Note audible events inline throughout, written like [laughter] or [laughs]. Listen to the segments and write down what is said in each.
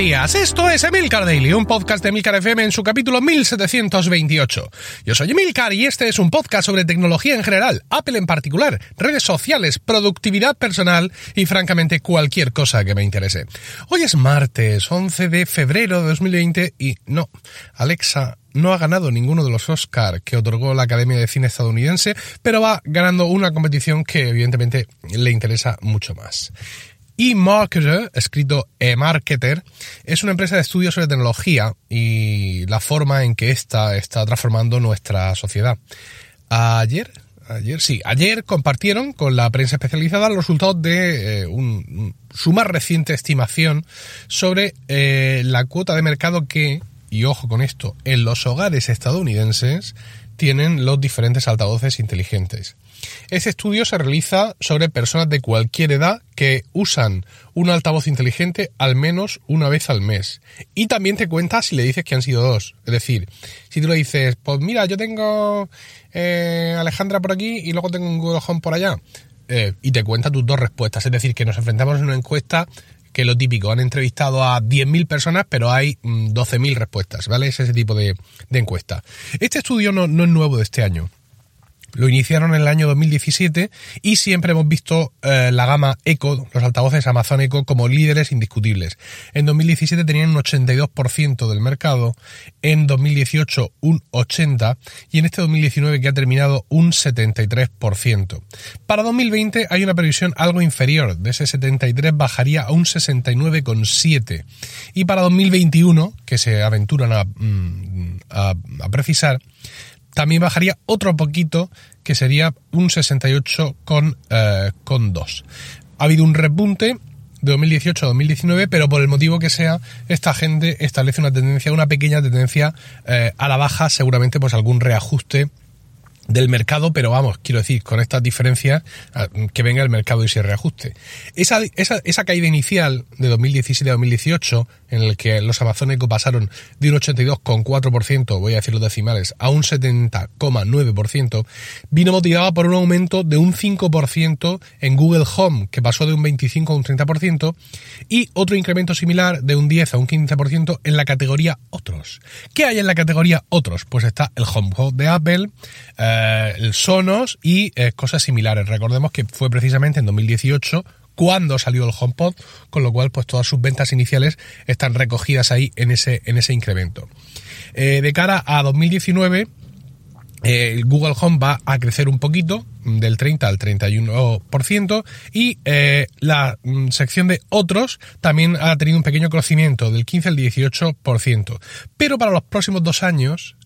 días, esto es Emilcar Daily, un podcast de Emilcar FM en su capítulo 1728. Yo soy Emilcar y este es un podcast sobre tecnología en general, Apple en particular, redes sociales, productividad personal y francamente cualquier cosa que me interese. Hoy es martes 11 de febrero de 2020 y no, Alexa no ha ganado ninguno de los Oscar que otorgó la Academia de Cine estadounidense, pero va ganando una competición que evidentemente le interesa mucho más eMarketer, escrito eMarketer, es una empresa de estudios sobre tecnología y la forma en que ésta está transformando nuestra sociedad. Ayer, ayer, sí, ayer compartieron con la prensa especializada los resultados de eh, su más reciente estimación sobre eh, la cuota de mercado que, y ojo con esto, en los hogares estadounidenses tienen los diferentes altavoces inteligentes. Este estudio se realiza sobre personas de cualquier edad que usan un altavoz inteligente al menos una vez al mes. Y también te cuenta si le dices que han sido dos. Es decir, si tú le dices, pues mira, yo tengo eh, Alejandra por aquí y luego tengo un Google Home por allá. Eh, y te cuenta tus dos respuestas. Es decir, que nos enfrentamos en una encuesta que lo típico, han entrevistado a 10.000 personas, pero hay 12.000 mm, respuestas, ¿vale? Es ese tipo de, encuesta. Este estudio no, no es nuevo de este año. Lo iniciaron en el año 2017 y siempre hemos visto eh, la gama Echo, los altavoces Amazon Echo, como líderes indiscutibles. En 2017 tenían un 82% del mercado, en 2018 un 80% y en este 2019 que ha terminado un 73%. Para 2020 hay una previsión algo inferior, de ese 73 bajaría a un 69,7 y para 2021, que se aventuran a, mm, a precisar, también bajaría otro poquito, que sería un 68,2. Con, eh, ha habido un repunte de 2018 a 2019, pero por el motivo que sea, esta gente establece una tendencia, una pequeña tendencia eh, a la baja, seguramente pues algún reajuste del mercado, pero vamos, quiero decir, con estas diferencias, ah, que venga el mercado y se reajuste. Esa, esa, esa caída inicial de 2017 a 2018, en el que los Amazon Echo pasaron de un 82,4%, voy a decir los decimales, a un 70,9%, vino motivada por un aumento de un 5% en Google Home, que pasó de un 25 a un 30%, y otro incremento similar de un 10 a un 15% en la categoría Otros. ¿Qué hay en la categoría Otros? Pues está el HomePod de Apple, eh, el Sonos y eh, cosas similares. Recordemos que fue precisamente en 2018 cuando salió el HomePod, con lo cual pues todas sus ventas iniciales están recogidas ahí en ese, en ese incremento. Eh, de cara a 2019, el Google Home va a crecer un poquito, del 30 al 31%, y la mm, sección de otros también ha tenido un pequeño crecimiento, del 15 al 18%. Pero para los próximos dos años,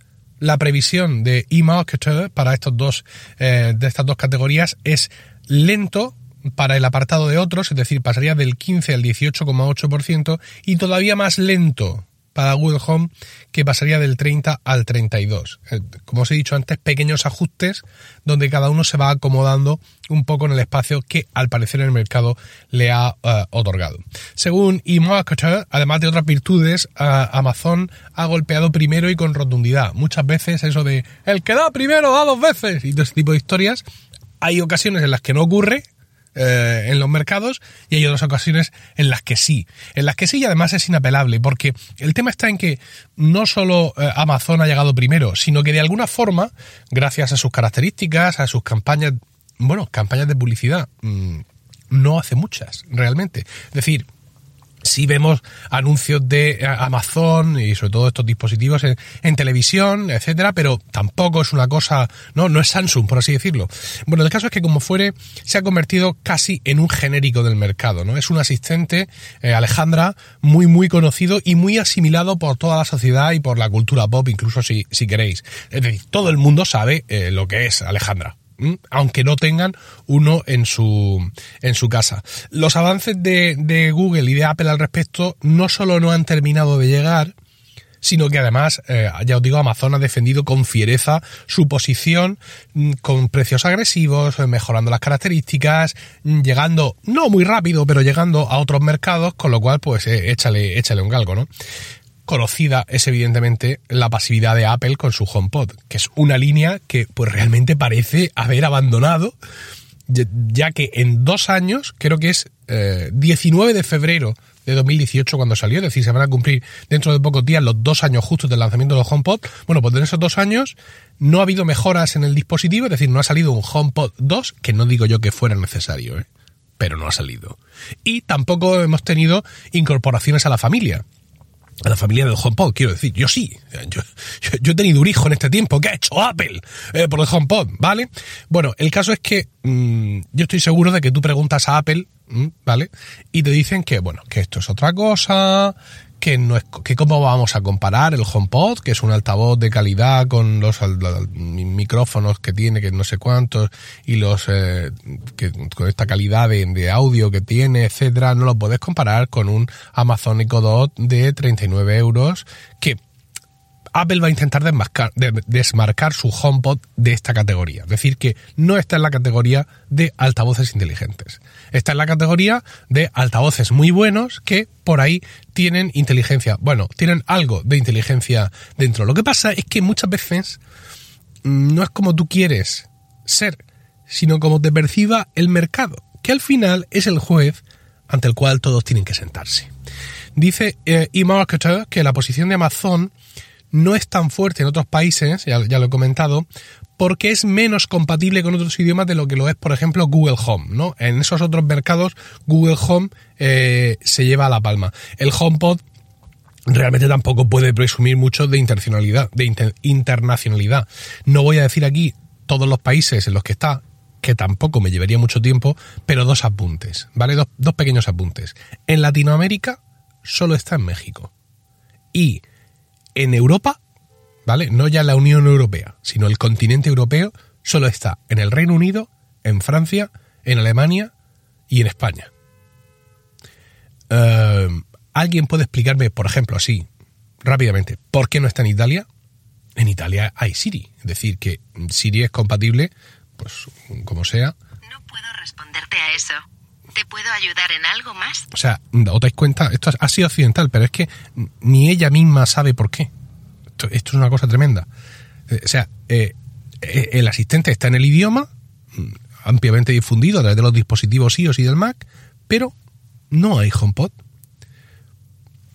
la previsión de eMarketer para estos dos, eh, de estas dos categorías es lento para el apartado de otros, es decir, pasaría del 15 al 18,8% y todavía más lento para Google Home que pasaría del 30 al 32. Eh, como os he dicho antes, pequeños ajustes donde cada uno se va acomodando un poco en el espacio que al parecer el mercado le ha eh, otorgado. Según eMarketer, además de otras virtudes, eh, Amazon ha golpeado primero y con rotundidad. Muchas veces eso de el que da primero da dos veces y todo ese tipo de historias. Hay ocasiones en las que no ocurre, eh, en los mercados y hay otras ocasiones en las que sí. En las que sí y además es inapelable porque el tema está en que no solo eh, Amazon ha llegado primero, sino que de alguna forma, gracias a sus características, a sus campañas, bueno, campañas de publicidad, mm, no hace muchas realmente. Es decir, sí vemos anuncios de eh, Amazon y sobre todo estos dispositivos en, televisión, etcétera, pero tampoco es una cosa, no, no es Samsung, por así decirlo. Bueno, el caso es que como fuere, se ha convertido casi en un genérico del mercado, ¿no? Es un asistente, eh, Alejandra, muy, muy conocido y muy asimilado por toda la sociedad y por la cultura pop, incluso si, si queréis. Es decir, todo el mundo sabe eh, lo que es Alejandra aunque no tengan uno en su, en su casa. Los avances de, de, Google y de Apple al respecto no solo no han terminado de llegar, sino que además, eh, ya os digo, Amazon ha defendido con fiereza su posición mm, con precios agresivos, mejorando las características, mm, llegando, no muy rápido, pero llegando a otros mercados, con lo cual, pues eh, échale, échale un galgo, ¿no? Conocida es evidentemente la pasividad de Apple con su HomePod, que es una línea que pues realmente parece haber abandonado, ya que en dos años, creo que es 19 eh, de febrero de 2018 cuando salió, es decir, se van a cumplir dentro de pocos días los dos años justos del lanzamiento de los HomePod. Bueno, pues en esos dos años no ha habido mejoras en el dispositivo, es decir, no ha salido un HomePod 2, que no digo yo que fuera necesario, ¿eh? pero no ha salido. Y tampoco hemos tenido incorporaciones a la familia a la familia del HomePod, quiero decir, yo sí, yo, yo, he tenido un hijo en este tiempo, ¿qué ha hecho Apple eh, por el HomePod? ¿Vale? Bueno, el caso es que mm, yo estoy seguro de que tú preguntas a Apple, mm, ¿vale? Y te dicen que, bueno, que esto es otra cosa, que no es que cómo vamos a comparar el HomePod, que es un altavoz de calidad con los, micrófonos que tiene, que no sé cuántos, y los eh, con esta calidad de, audio que tiene, etcétera, no lo puedes comparar con un Amazon Echo Dot de 39 euros que Apple va a intentar desmarcar, su HomePod de esta categoría. Es decir, que no está en la categoría de altavoces inteligentes. Está en la categoría de altavoces muy buenos que por ahí tienen inteligencia. Bueno, tienen algo de inteligencia dentro. Lo que pasa es que muchas veces mm, no es como tú quieres ser, sino como te perciba el mercado, que al final es el juez ante el cual todos tienen que sentarse. Dice eh, eMarketer que la posición de Amazon no es tan fuerte en otros países, ya, lo he comentado, porque es menos compatible con otros idiomas de lo que lo es, por ejemplo, Google Home, ¿no? En esos otros mercados, Google Home eh, se lleva a la palma. El HomePod realmente tampoco puede presumir mucho de internacionalidad, de internacionalidad. No voy a decir aquí todos los países en los que está, que tampoco me llevaría mucho tiempo, pero dos apuntes, ¿vale? Dos, dos pequeños apuntes. En Latinoamérica solo está en México. Y en Europa, ¿vale? No ya la Unión Europea, sino el continente europeo, solo está en el Reino Unido, en Francia, en Alemania y en España. Eh, ¿Alguien puede explicarme, por ejemplo, así, rápidamente, por qué no está en Italia? En Italia hay Siri, es decir, que Siri es compatible, pues como sea. No puedo responderte a eso. ¿Te puedo ayudar en algo más? O sea, os dais cuenta, esto ha sido occidental, pero es que ni ella misma sabe por qué. Esto, es una cosa tremenda. Eh, o sea, eh, eh, el asistente está en el idioma, mm, ampliamente difundido a través de los dispositivos iOS y del Mac, pero no hay HomePod.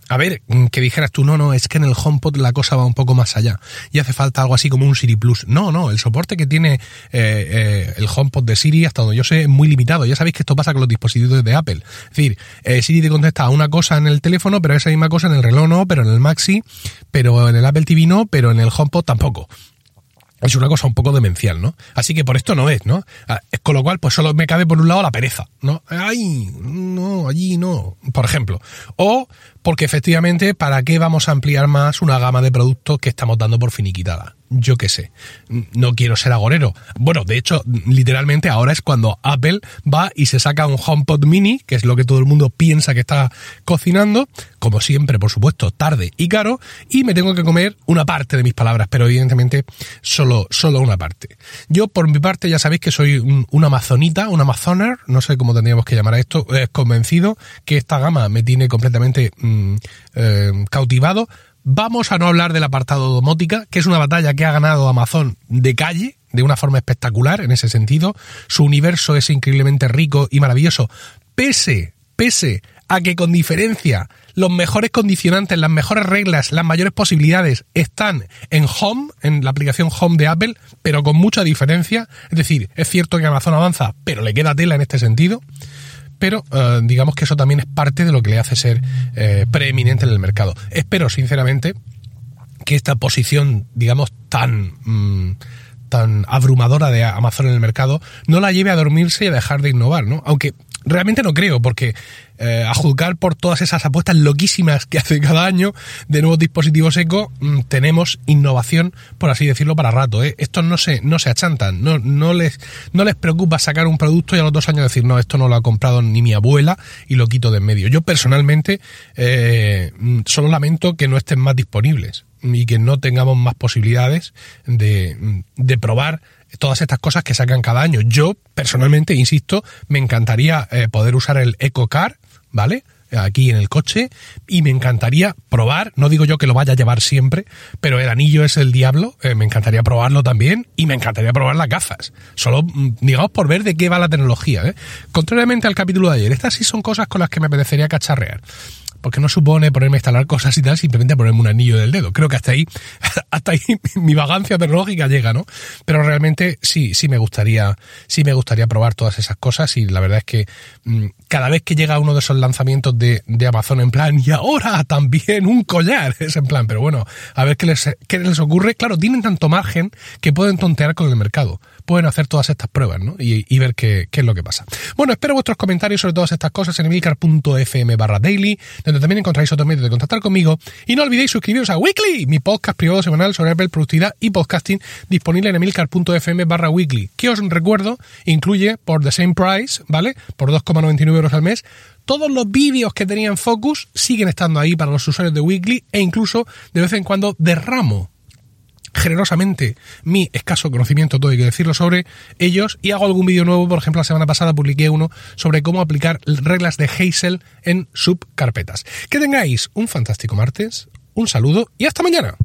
A ver, mm, que dijeras tú, no, no, es que en el HomePod la cosa va un poco más allá y hace falta algo así como un Siri Plus. No, no, el soporte que tiene eh, eh, el HomePod de Siri, hasta donde yo sé, es muy limitado. Ya sabéis que esto pasa con los dispositivos de Apple. Es decir, eh, Siri te contesta una cosa en el teléfono, pero esa misma cosa en el reloj no, pero en el Maxi, pero en el Apple TV no, pero en el HomePod tampoco es una cosa un poco demencial, ¿no? Así que por esto no es, ¿no? Ah, con lo cual, pues solo me cabe por un lado la pereza, ¿no? Ay, no, allí no, por ejemplo. O porque efectivamente, ¿para qué vamos a ampliar más una gama de productos que estamos dando por finiquitada? yo qué sé, no quiero ser agorero. Bueno, de hecho, literalmente ahora es cuando Apple va y se saca un HomePod mini, que es lo que todo el mundo piensa que está cocinando, como siempre, por supuesto, tarde y caro, y me tengo que comer una parte de mis palabras, pero evidentemente solo, solo una parte. Yo, por mi parte, ya sabéis que soy un, amazonita, un amazoner, no sé cómo tendríamos que llamar a esto, es convencido que esta gama me tiene completamente mm, eh, cautivado, Vamos a no hablar del apartado domótica, que es una batalla que ha ganado Amazon de calle, de una forma espectacular en ese sentido. Su universo es increíblemente rico y maravilloso, pese, pese a que con diferencia los mejores condicionantes, las mejores reglas, las mayores posibilidades están en Home, en la aplicación Home de Apple, pero con mucha diferencia. Es decir, es cierto que Amazon avanza, pero le queda tela en este sentido pero eh, digamos que eso también es parte de lo que le hace ser eh, preeminente en el mercado. Espero, sinceramente, que esta posición, digamos, tan... Mm, tan abrumadora de Amazon en el mercado no la lleve a dormirse y a dejar de innovar, ¿no? Aunque realmente no creo, porque eh, a juzgar por todas esas apuestas loquísimas que [laughs] hace cada año de nuevos dispositivos eco, mm, tenemos innovación, por así decirlo, para rato. ¿eh? Estos no se, no se achantan, no, no, les, no les preocupa sacar un producto y a los dos años decir, no, esto no lo ha comprado ni mi abuela y lo quito de en medio. Yo personalmente eh, mm, solo lamento que no estén más disponibles y que no tengamos más posibilidades de, mm, de probar todas estas cosas que sacan cada año. Yo, personalmente, insisto, me encantaría eh, poder usar el EcoCar, ¿vale? aquí en el coche y me encantaría probar, no digo yo que lo vaya a llevar siempre, pero el anillo es el diablo, eh, me encantaría probarlo también y me encantaría probar las gafas, solo mm, digamos por ver de qué va la tecnología. ¿eh? Contrariamente al capítulo de ayer, estas sí son cosas con las que me apetecería cacharrear. Porque no supone ponerme a instalar cosas y tal, simplemente ponerme un anillo del dedo. Creo que hasta ahí, [laughs] hasta ahí mi vagancia tecnológica llega, ¿no? Pero realmente sí, sí me gustaría, sí me gustaría probar todas esas cosas y la verdad es que mm, cada vez que llega uno de esos lanzamientos de, de Amazon en plan, y ahora también un collar, [laughs] es en plan, pero bueno, a ver qué les, qué les ocurre. Claro, tienen tanto margen que pueden tontear con el mercado pueden hacer todas estas pruebas ¿no? y, ver qué, es lo que pasa. Bueno, espero vuestros comentarios sobre todas estas cosas en emilcar.fm barra daily, donde también encontráis otros medios de contactar conmigo. Y no olvidéis suscribiros a Weekly, mi podcast privado semanal sobre Apple Productividad y Podcasting, disponible en emilcar.fm barra weekly, que os recuerdo incluye por the same price, ¿vale? Por 2,99 euros al mes, todos los vídeos que tenían Focus siguen estando ahí para los usuarios de Weekly e incluso de vez en cuando derramo generosamente mi escaso conocimiento, todo hay que decirlo, sobre ellos y hago algún vídeo nuevo. Por ejemplo, la semana pasada publiqué uno sobre cómo aplicar reglas de Hazel en subcarpetas. Que tengáis un fantástico martes, un saludo y hasta mañana.